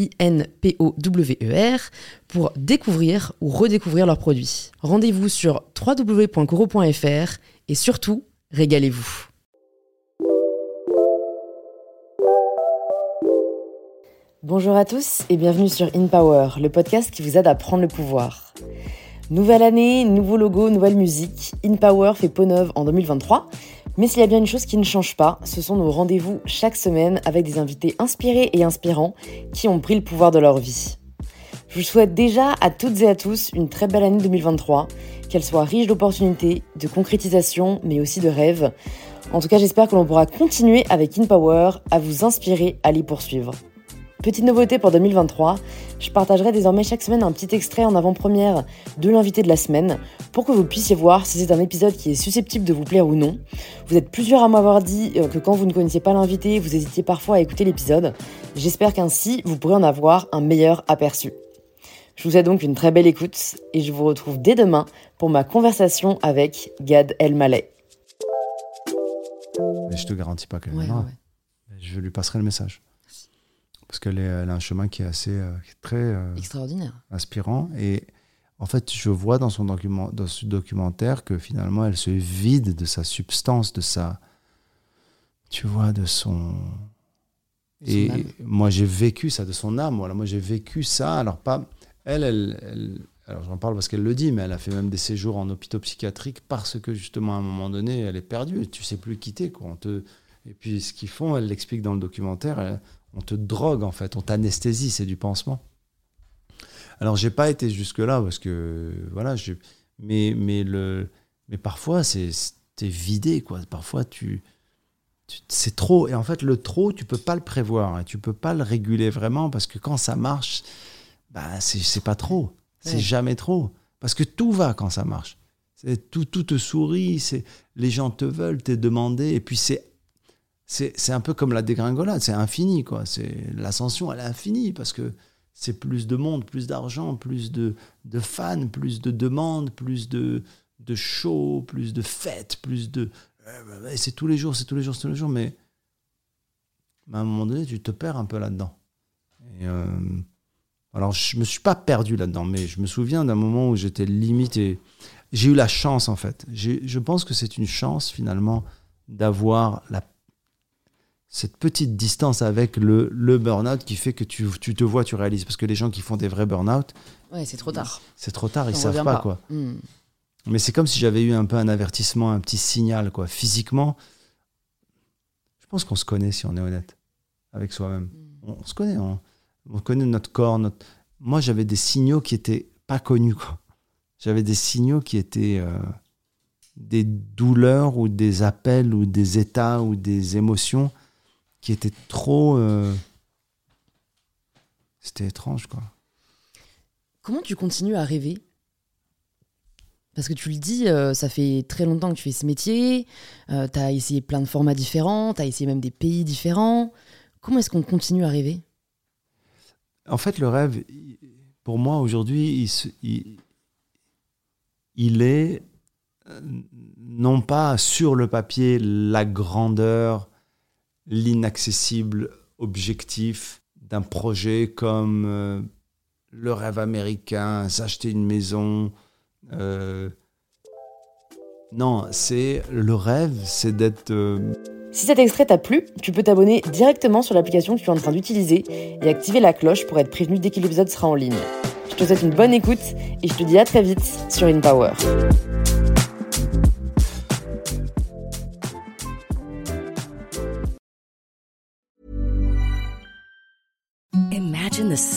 I-N-P-O-W-E-R, pour découvrir ou redécouvrir leurs produits. Rendez-vous sur www.coro.fr et surtout, régalez-vous. Bonjour à tous et bienvenue sur In Power, le podcast qui vous aide à prendre le pouvoir. Nouvelle année, nouveau logo, nouvelle musique. In Power fait peau neuve en 2023 mais s'il y a bien une chose qui ne change pas, ce sont nos rendez-vous chaque semaine avec des invités inspirés et inspirants qui ont pris le pouvoir de leur vie. Je vous souhaite déjà à toutes et à tous une très belle année 2023, qu'elle soit riche d'opportunités, de concrétisation, mais aussi de rêves. En tout cas, j'espère que l'on pourra continuer avec InPower à vous inspirer à les poursuivre. Petite nouveauté pour 2023, je partagerai désormais chaque semaine un petit extrait en avant-première de l'invité de la semaine pour que vous puissiez voir si c'est un épisode qui est susceptible de vous plaire ou non. Vous êtes plusieurs à m'avoir dit euh, que quand vous ne connaissiez pas l'invité, vous hésitiez parfois à écouter l'épisode. J'espère qu'ainsi, vous pourrez en avoir un meilleur aperçu. Je vous souhaite donc une très belle écoute et je vous retrouve dès demain pour ma conversation avec Gad Elmaleh. Mais je te garantis pas qu'elle ouais, Je lui passerai le message parce qu'elle a un chemin qui est assez euh, très euh, extraordinaire, inspirant. Et en fait, je vois dans son document, dans ce documentaire que finalement, elle se vide de sa substance, de sa, tu vois, de son. et moi, j'ai vécu ça, de son âme. Voilà, moi, j'ai vécu ça. Alors pas, elle, elle, alors j'en parle parce qu'elle le dit, mais elle a fait même des séjours en hôpitaux psychiatriques parce que justement à un moment donné, elle est perdue. Tu sais plus quitter quoi. On te... Et puis ce qu'ils font, elle l'explique dans le documentaire on te drogue en fait, on t'anesthésie, c'est du pansement. Alors j'ai pas été jusque là parce que voilà, mais mais le mais parfois c'est t'es vidé quoi. Parfois tu, c'est trop et en fait le trop tu peux pas le prévoir, et hein. tu peux pas le réguler vraiment parce que quand ça marche, bah c'est pas trop, c'est jamais trop parce que tout va quand ça marche. Tout, tout te sourit, c'est les gens te veulent, t'es demandé, et puis c'est c'est un peu comme la dégringolade, c'est infini, quoi. C'est l'ascension, elle est infinie parce que c'est plus de monde, plus d'argent, plus de, de, fans, plus de demandes, plus de, de shows, plus de fêtes, plus de. C'est tous les jours, c'est tous les jours, c'est tous les jours, mais, à un moment donné, tu te perds un peu là-dedans. Euh, alors, je me suis pas perdu là-dedans, mais je me souviens d'un moment où j'étais limité. J'ai eu la chance, en fait. Je pense que c'est une chance, finalement, d'avoir la cette petite distance avec le, le burn-out qui fait que tu, tu, te vois, tu réalises. Parce que les gens qui font des vrais burn-out. Ouais, c'est trop tard. C'est trop tard, ils savent pas, quoi. Hmm. Mais c'est comme si j'avais eu un peu un avertissement, un petit signal, quoi. Physiquement, je pense qu'on se connaît si on est honnête avec soi-même. Hmm. On, se connaît, on, connaît notre corps. Notre... Moi, j'avais des signaux qui étaient pas connus, quoi. J'avais des signaux qui étaient. Euh, des douleurs ou des appels ou des états ou des émotions qui était trop. Euh, c'était étrange, quoi. Comment tu continues à rêver? Parce que tu le dis, euh, ça fait très longtemps que tu fais ce métier, euh, tu as essayé plein de formats différents, tu as essayé même des pays différents. Comment est-ce qu'on continue à rêver? En fait, le rêve, pour moi, aujourd'hui, il, il, est non pas sur le papier la grandeur, l'inaccessible objectif d'un projet comme euh, le rêve américain, s'acheter une maison. Euh, non, c'est le rêve, c'est d'être... Euh, si cet extrait t'a plu, tu peux t'abonner directement sur l'application que tu es en train d'utiliser et activer la cloche pour être prévenu dès que l'épisode sera en ligne te souhaite une bonne écoute et je te dis à très vite sur InPower. Service